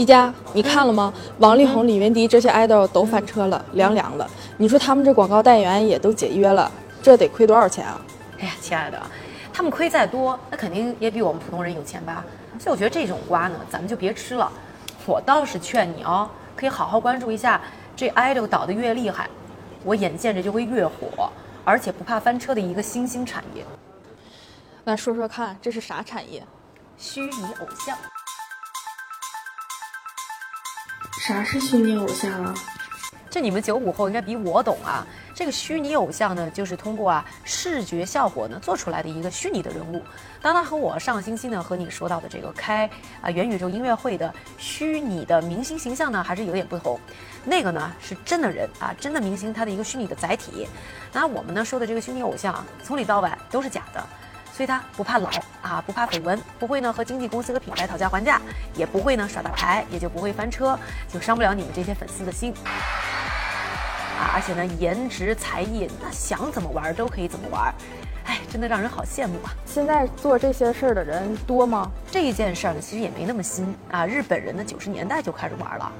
一家，你看了吗？王力宏、李云迪这些 idol 都翻车了，凉凉了。你说他们这广告代言也都解约了，这得亏多少钱啊？哎呀，亲爱的，他们亏再多，那肯定也比我们普通人有钱吧？所以我觉得这种瓜呢，咱们就别吃了。我倒是劝你哦，可以好好关注一下这 idol 倒得越厉害，我眼见着就会越火，而且不怕翻车的一个新兴产业。那说说看，这是啥产业？虚拟偶像。啥是虚拟偶像啊？这你们九五后应该比我懂啊。这个虚拟偶像呢，就是通过啊视觉效果呢做出来的一个虚拟的人物。当然和我上个星期呢和你说到的这个开啊元宇宙音乐会的虚拟的明星形象呢，还是有点不同。那个呢是真的人啊，真的明星他的一个虚拟的载体。那我们呢说的这个虚拟偶像，从里到外都是假的。对他不怕老啊，不怕绯闻，不会呢和经纪公司和品牌讨价还价，也不会呢耍大牌，也就不会翻车，就伤不了你们这些粉丝的心。啊，而且呢，颜值才艺，那想怎么玩都可以怎么玩。哎，真的让人好羡慕啊！现在做这些事儿的人多吗？这一件事儿呢，其实也没那么新啊。日本人呢，九十年代就开始玩了。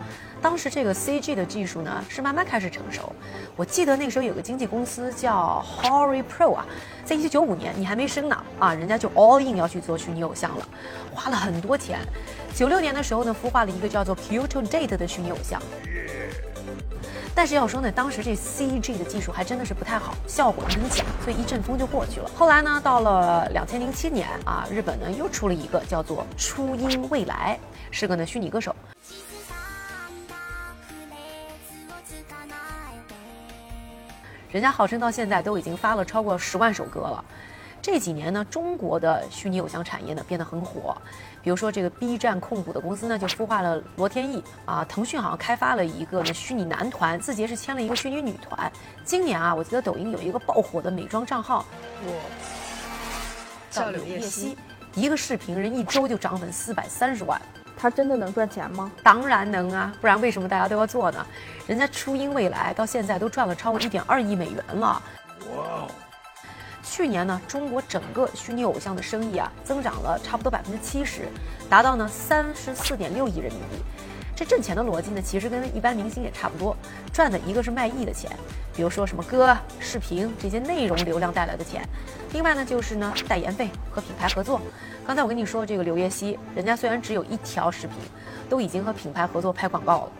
当时这个 CG 的技术呢，是慢慢开始成熟。我记得那个时候有个经纪公司叫 Hori Pro 啊，在一九九五年你还没生呢啊，人家就 all in 要去做虚拟偶像了，花了很多钱。九六年的时候呢，孵化了一个叫做 Kyoto Date 的虚拟偶像。但是要说呢，当时这 CG 的技术还真的是不太好，效果很假，所以一阵风就过去了。后来呢，到了两千零七年啊，日本呢又出了一个叫做初音未来，是个呢虚拟歌手。人家号称到现在都已经发了超过十万首歌了。这几年呢，中国的虚拟偶像产业呢变得很火，比如说这个 B 站控股的公司呢就孵化了罗天翼啊，腾讯好像开发了一个呢虚拟男团，字节是签了一个虚拟女团。今年啊，我记得抖音有一个爆火的美妆账号，我叫柳叶熙，一个视频人一周就涨粉四百三十万，他真的能赚钱吗？当然能啊，不然为什么大家都要做呢？人家初音未来到现在都赚了超过一点二亿美元了，哇！去年呢，中国整个虚拟偶像的生意啊，增长了差不多百分之七十，达到呢三十四点六亿人民币。这挣钱的逻辑呢，其实跟一般明星也差不多，赚的一个是卖艺的钱，比如说什么歌、视频这些内容流量带来的钱；另外呢，就是呢代言费和品牌合作。刚才我跟你说这个刘叶熙，人家虽然只有一条视频，都已经和品牌合作拍广告了。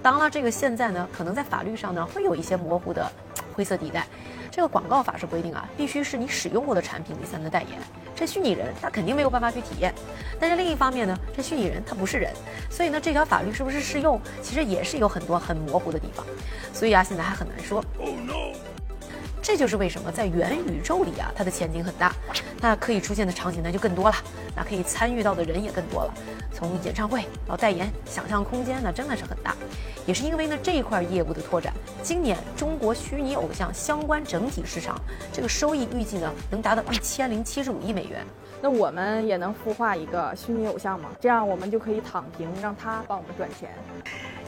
当然了，这个现在呢，可能在法律上呢，会有一些模糊的灰色地带。这个广告法是规定啊，必须是你使用过的产品你才能代言。这虚拟人他肯定没有办法去体验。但是另一方面呢，这虚拟人他不是人，所以呢，这条法律是不是适用，其实也是有很多很模糊的地方。所以啊，现在还很难说。这就是为什么在元宇宙里啊，它的前景很大，那可以出现的场景呢就更多了，那可以参与到的人也更多了。从演唱会到代言，想象空间呢真的是很大。也是因为呢这一块业务的拓展，今年中国虚拟偶像相关整体市场这个收益预计呢能达到一千零七十五亿美元。那我们也能孵化一个虚拟偶像吗？这样我们就可以躺平，让他帮我们赚钱。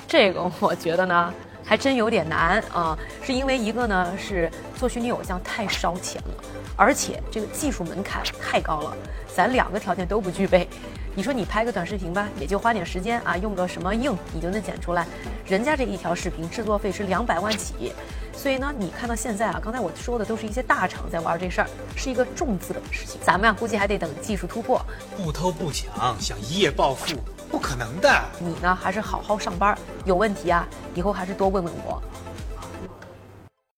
这个我觉得呢。还真有点难啊，是因为一个呢是做虚拟偶像太烧钱了，而且这个技术门槛太高了，咱两个条件都不具备。你说你拍个短视频吧，也就花点时间啊，用个什么硬你就能剪出来，人家这一条视频制作费是两百万起，所以呢，你看到现在啊，刚才我说的都是一些大厂在玩这事儿，是一个重资本的事情，咱们啊估计还得等技术突破，不偷不抢，想一夜暴富。不可能的，你呢还是好好上班，有问题啊，以后还是多问问我。